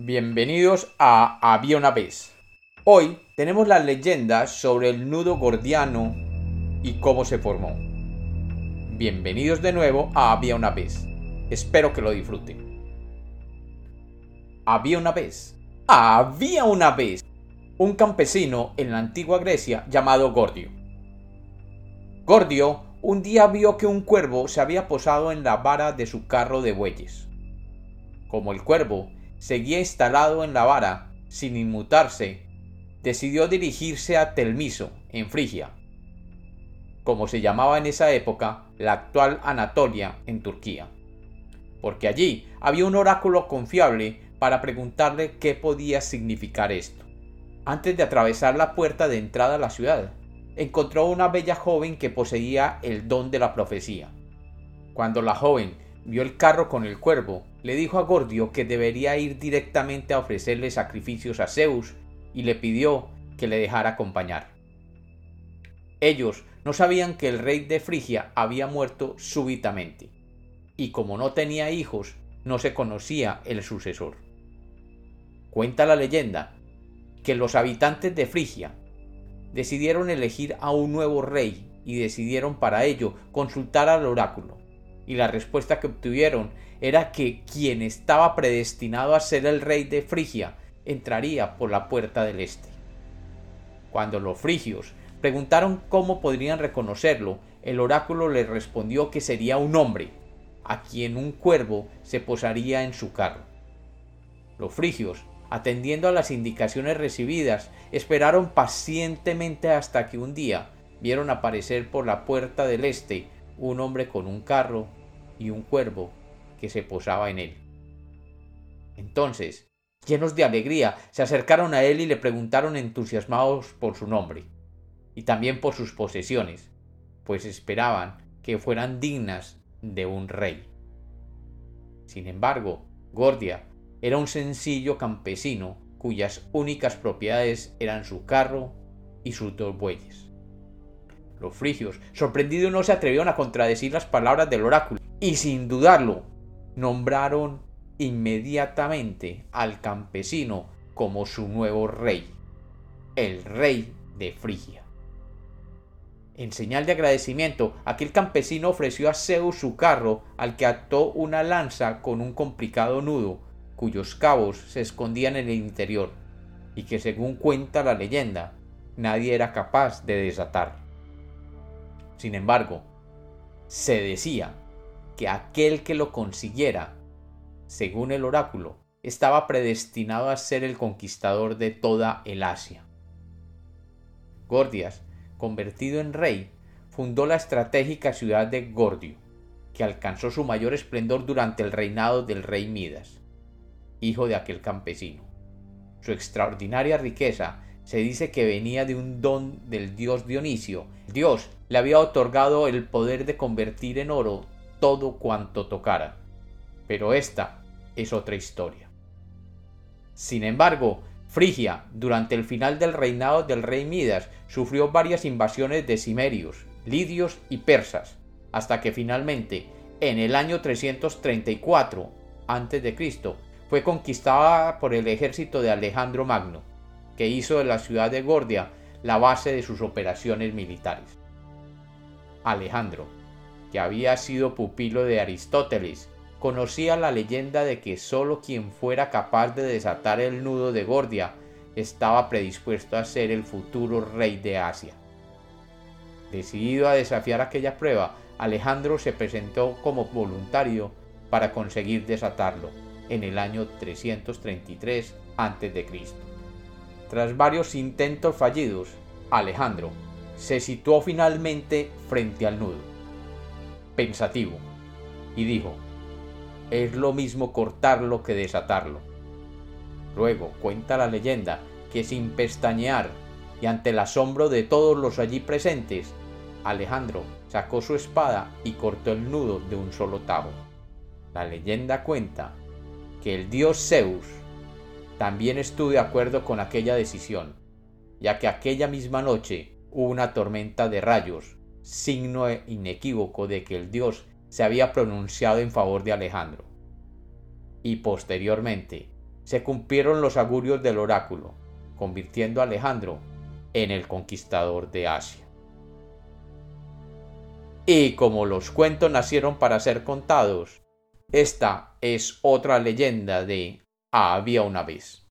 Bienvenidos a Había una vez. Hoy tenemos la leyenda sobre el nudo gordiano y cómo se formó. Bienvenidos de nuevo a Había una vez. Espero que lo disfruten. Había una vez. Había una vez un campesino en la antigua Grecia llamado Gordio. Gordio un día vio que un cuervo se había posado en la vara de su carro de bueyes. Como el cuervo seguía instalado en la vara, sin inmutarse, decidió dirigirse a Telmiso, en Frigia, como se llamaba en esa época la actual Anatolia, en Turquía, porque allí había un oráculo confiable para preguntarle qué podía significar esto. Antes de atravesar la puerta de entrada a la ciudad, encontró una bella joven que poseía el don de la profecía. Cuando la joven vio el carro con el cuervo, le dijo a Gordio que debería ir directamente a ofrecerle sacrificios a Zeus y le pidió que le dejara acompañar. Ellos no sabían que el rey de Frigia había muerto súbitamente, y como no tenía hijos, no se conocía el sucesor. Cuenta la leyenda que los habitantes de Frigia decidieron elegir a un nuevo rey y decidieron para ello consultar al oráculo y la respuesta que obtuvieron era que quien estaba predestinado a ser el rey de Frigia entraría por la puerta del este. Cuando los frigios preguntaron cómo podrían reconocerlo, el oráculo les respondió que sería un hombre, a quien un cuervo se posaría en su carro. Los frigios, atendiendo a las indicaciones recibidas, esperaron pacientemente hasta que un día vieron aparecer por la puerta del este un hombre con un carro y un cuervo que se posaba en él. Entonces, llenos de alegría, se acercaron a él y le preguntaron entusiasmados por su nombre, y también por sus posesiones, pues esperaban que fueran dignas de un rey. Sin embargo, Gordia era un sencillo campesino cuyas únicas propiedades eran su carro y sus dos bueyes. Los frigios, sorprendidos, no se atrevieron a contradecir las palabras del oráculo y sin dudarlo, nombraron inmediatamente al campesino como su nuevo rey, el rey de Frigia. En señal de agradecimiento, aquel campesino ofreció a Zeus su carro, al que ató una lanza con un complicado nudo, cuyos cabos se escondían en el interior, y que según cuenta la leyenda, nadie era capaz de desatar. Sin embargo, se decía que aquel que lo consiguiera, según el oráculo, estaba predestinado a ser el conquistador de toda el Asia. Gordias, convertido en rey, fundó la estratégica ciudad de Gordio, que alcanzó su mayor esplendor durante el reinado del rey Midas, hijo de aquel campesino. Su extraordinaria riqueza se dice que venía de un don del dios Dionisio. Dios le había otorgado el poder de convertir en oro todo cuanto tocara. Pero esta es otra historia. Sin embargo, Frigia, durante el final del reinado del rey Midas, sufrió varias invasiones de cimerios, lidios y persas, hasta que finalmente, en el año 334 a.C., fue conquistada por el ejército de Alejandro Magno, que hizo de la ciudad de Gordia la base de sus operaciones militares. Alejandro, que había sido pupilo de Aristóteles, conocía la leyenda de que sólo quien fuera capaz de desatar el nudo de Gordia estaba predispuesto a ser el futuro rey de Asia. Decidido a desafiar aquella prueba, Alejandro se presentó como voluntario para conseguir desatarlo en el año 333 a.C. Tras varios intentos fallidos, Alejandro se situó finalmente frente al nudo pensativo, y dijo, es lo mismo cortarlo que desatarlo. Luego cuenta la leyenda que sin pestañear y ante el asombro de todos los allí presentes, Alejandro sacó su espada y cortó el nudo de un solo tabo. La leyenda cuenta que el dios Zeus también estuvo de acuerdo con aquella decisión, ya que aquella misma noche hubo una tormenta de rayos signo inequívoco de que el dios se había pronunciado en favor de Alejandro. Y posteriormente, se cumplieron los augurios del oráculo, convirtiendo a Alejandro en el conquistador de Asia. Y como los cuentos nacieron para ser contados, esta es otra leyenda de Había una vez.